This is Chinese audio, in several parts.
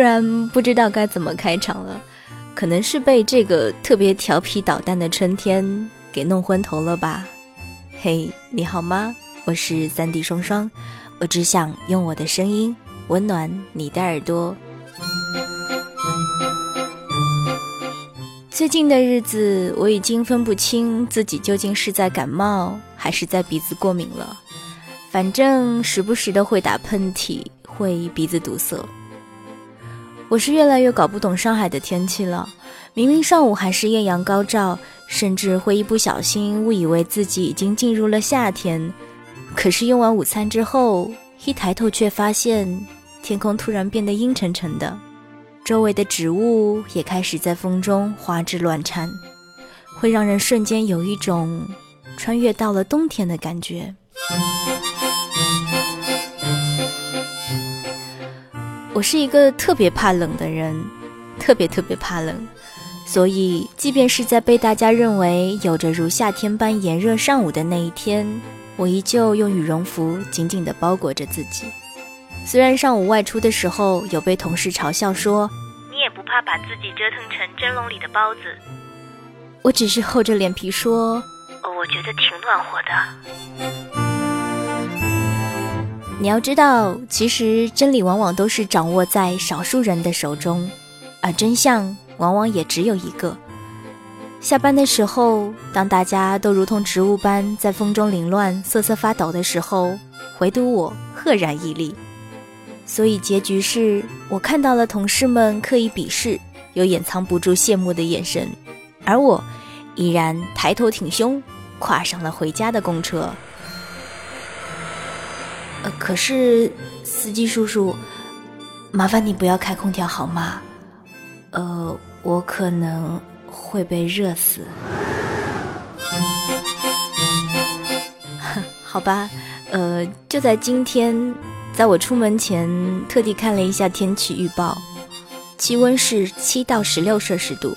突然不知道该怎么开场了，可能是被这个特别调皮捣蛋的春天给弄昏头了吧？嘿，你好吗？我是三 D 双双，我只想用我的声音温暖你的耳朵。最近的日子，我已经分不清自己究竟是在感冒还是在鼻子过敏了，反正时不时的会打喷嚏，会鼻子堵塞。我是越来越搞不懂上海的天气了。明明上午还是艳阳高照，甚至会一不小心误以为自己已经进入了夏天。可是用完午餐之后，一抬头却发现天空突然变得阴沉沉的，周围的植物也开始在风中花枝乱颤，会让人瞬间有一种穿越到了冬天的感觉。我是一个特别怕冷的人，特别特别怕冷，所以即便是在被大家认为有着如夏天般炎热上午的那一天，我依旧用羽绒服紧紧地包裹着自己。虽然上午外出的时候有被同事嘲笑说：“你也不怕把自己折腾成蒸笼里的包子？”我只是厚着脸皮说：“哦，我觉得挺暖和的。”你要知道，其实真理往往都是掌握在少数人的手中，而真相往往也只有一个。下班的时候，当大家都如同植物般在风中凌乱、瑟瑟发抖的时候，唯独我赫然屹立。所以结局是我看到了同事们刻意鄙视、又掩藏不住羡慕的眼神，而我依然抬头挺胸，跨上了回家的公车。呃，可是司机叔叔，麻烦你不要开空调好吗？呃，我可能会被热死。好吧，呃，就在今天，在我出门前特地看了一下天气预报，气温是七到十六摄氏度。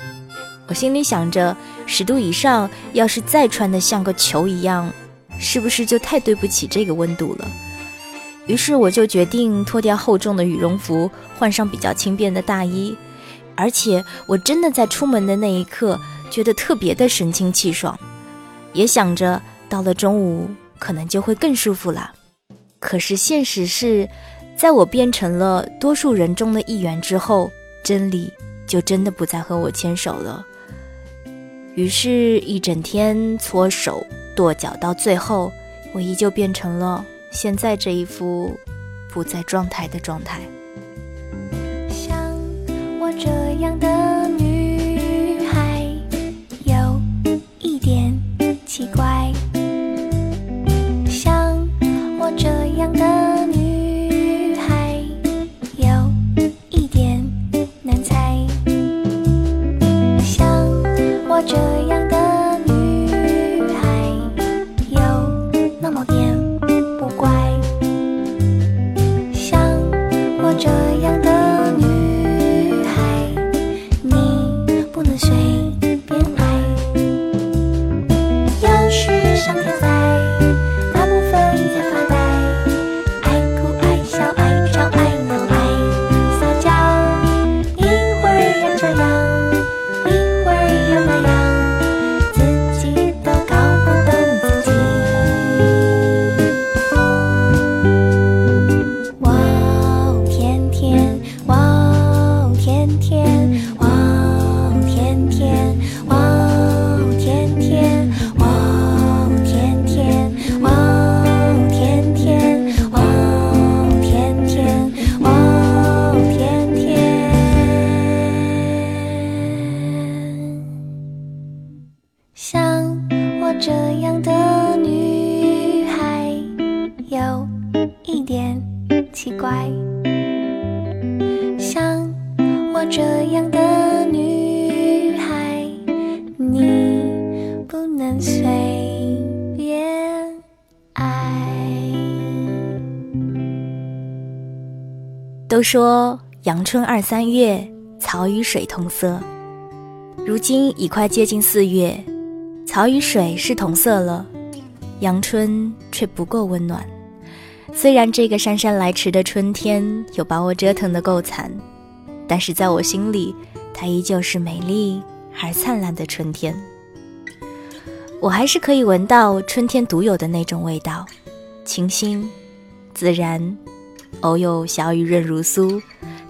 我心里想着，十度以上，要是再穿的像个球一样，是不是就太对不起这个温度了？于是我就决定脱掉厚重的羽绒服，换上比较轻便的大衣，而且我真的在出门的那一刻觉得特别的神清气爽，也想着到了中午可能就会更舒服了。可是现实是，在我变成了多数人中的一员之后，真理就真的不再和我牵手了。于是，一整天搓手跺脚，到最后，我依旧变成了。现在这一副不在状态的状态。像我这样的这样的女孩，你不能随便爱。都说阳春二三月，草与水同色。如今已快接近四月，草与水是同色了，阳春却不够温暖。虽然这个姗姗来迟的春天，有把我折腾得够惨。但是在我心里，它依旧是美丽而灿烂的春天。我还是可以闻到春天独有的那种味道，清新、自然，偶有小雨润如酥。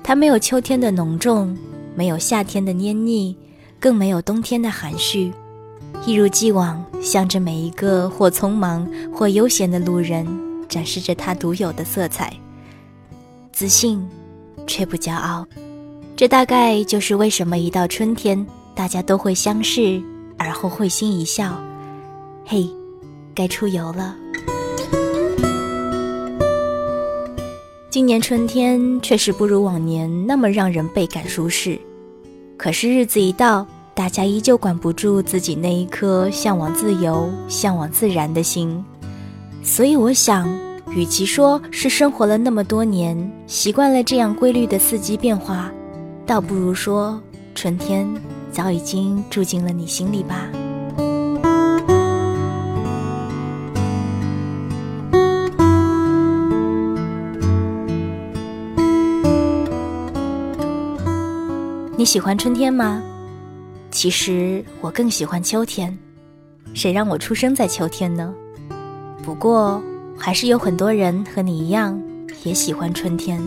它没有秋天的浓重，没有夏天的黏腻，更没有冬天的含蓄。一如既往，向着每一个或匆忙或悠闲的路人，展示着它独有的色彩。自信，却不骄傲。这大概就是为什么一到春天，大家都会相视，而后会心一笑。嘿，该出游了。今年春天确实不如往年那么让人倍感舒适，可是日子一到，大家依旧管不住自己那一颗向往自由、向往自然的心。所以我想，与其说是生活了那么多年，习惯了这样规律的四季变化，倒不如说春天早已经住进了你心里吧。你喜欢春天吗？其实我更喜欢秋天。谁让我出生在秋天呢？不过还是有很多人和你一样也喜欢春天。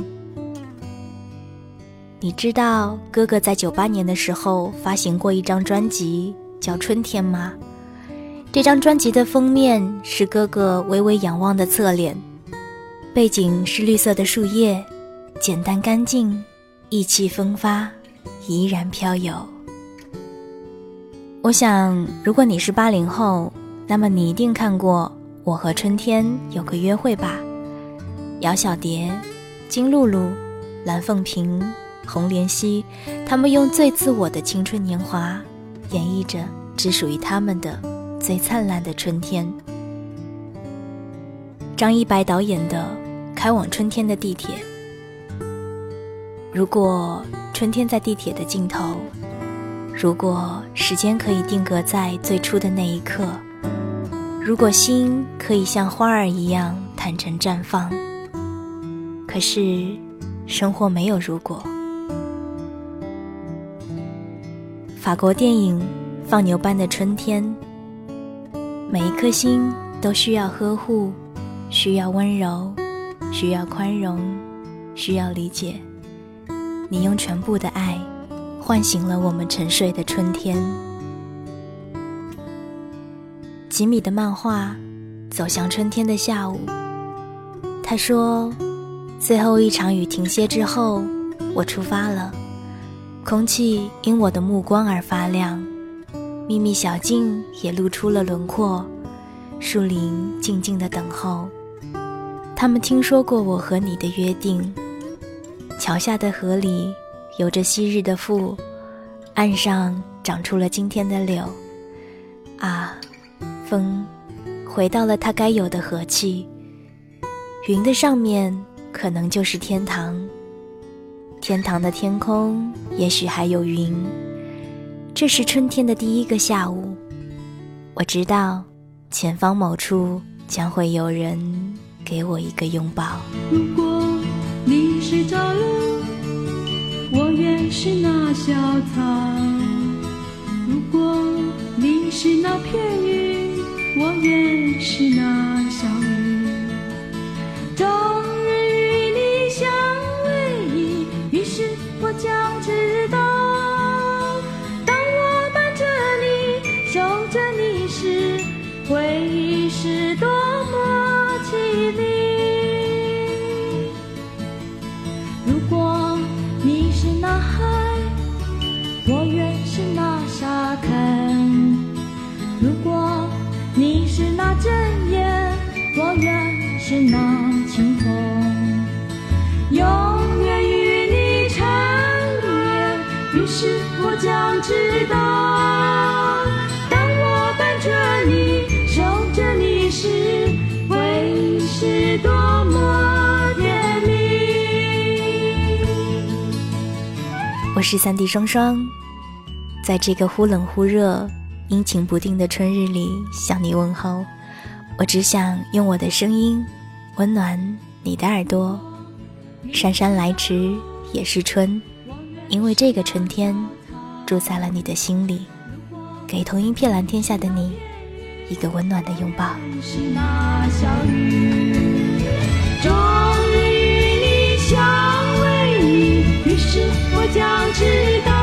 你知道哥哥在九八年的时候发行过一张专辑叫《春天》吗？这张专辑的封面是哥哥微微仰望的侧脸，背景是绿色的树叶，简单干净，意气风发。怡然飘游。我想，如果你是八零后，那么你一定看过《我和春天有个约会》吧？姚小蝶、金露露、蓝凤萍、红莲溪，他们用最自我的青春年华，演绎着只属于他们的最灿烂的春天。张一白导演的《开往春天的地铁》，如果。春天在地铁的尽头，如果时间可以定格在最初的那一刻，如果心可以像花儿一样坦诚绽放，可是生活没有如果。法国电影《放牛班的春天》，每一颗心都需要呵护，需要温柔，需要宽容，需要理解。你用全部的爱，唤醒了我们沉睡的春天。吉米的漫画《走向春天的下午》，他说：“最后一场雨停歇之后，我出发了。空气因我的目光而发亮，秘密小径也露出了轮廓。树林静静的等候，他们听说过我和你的约定。”桥下的河里有着昔日的父，岸上长出了今天的柳。啊，风回到了它该有的和气。云的上面可能就是天堂，天堂的天空也许还有云。这是春天的第一个下午，我知道前方某处将会有人给我一个拥抱。如果你是朝露，我愿是那小草。如果你是那片云，我愿是知道，当我伴着你，守着你时，会是多么甜蜜。我是三弟双双，在这个忽冷忽热、阴晴不定的春日里向你问候。我只想用我的声音。温暖你的耳朵，姗姗来迟也是春。因为这个春天住在了你的心里，给同一片蓝天下的你一个温暖的拥抱。是那小雨，终于与你相偎依，于是我将知道。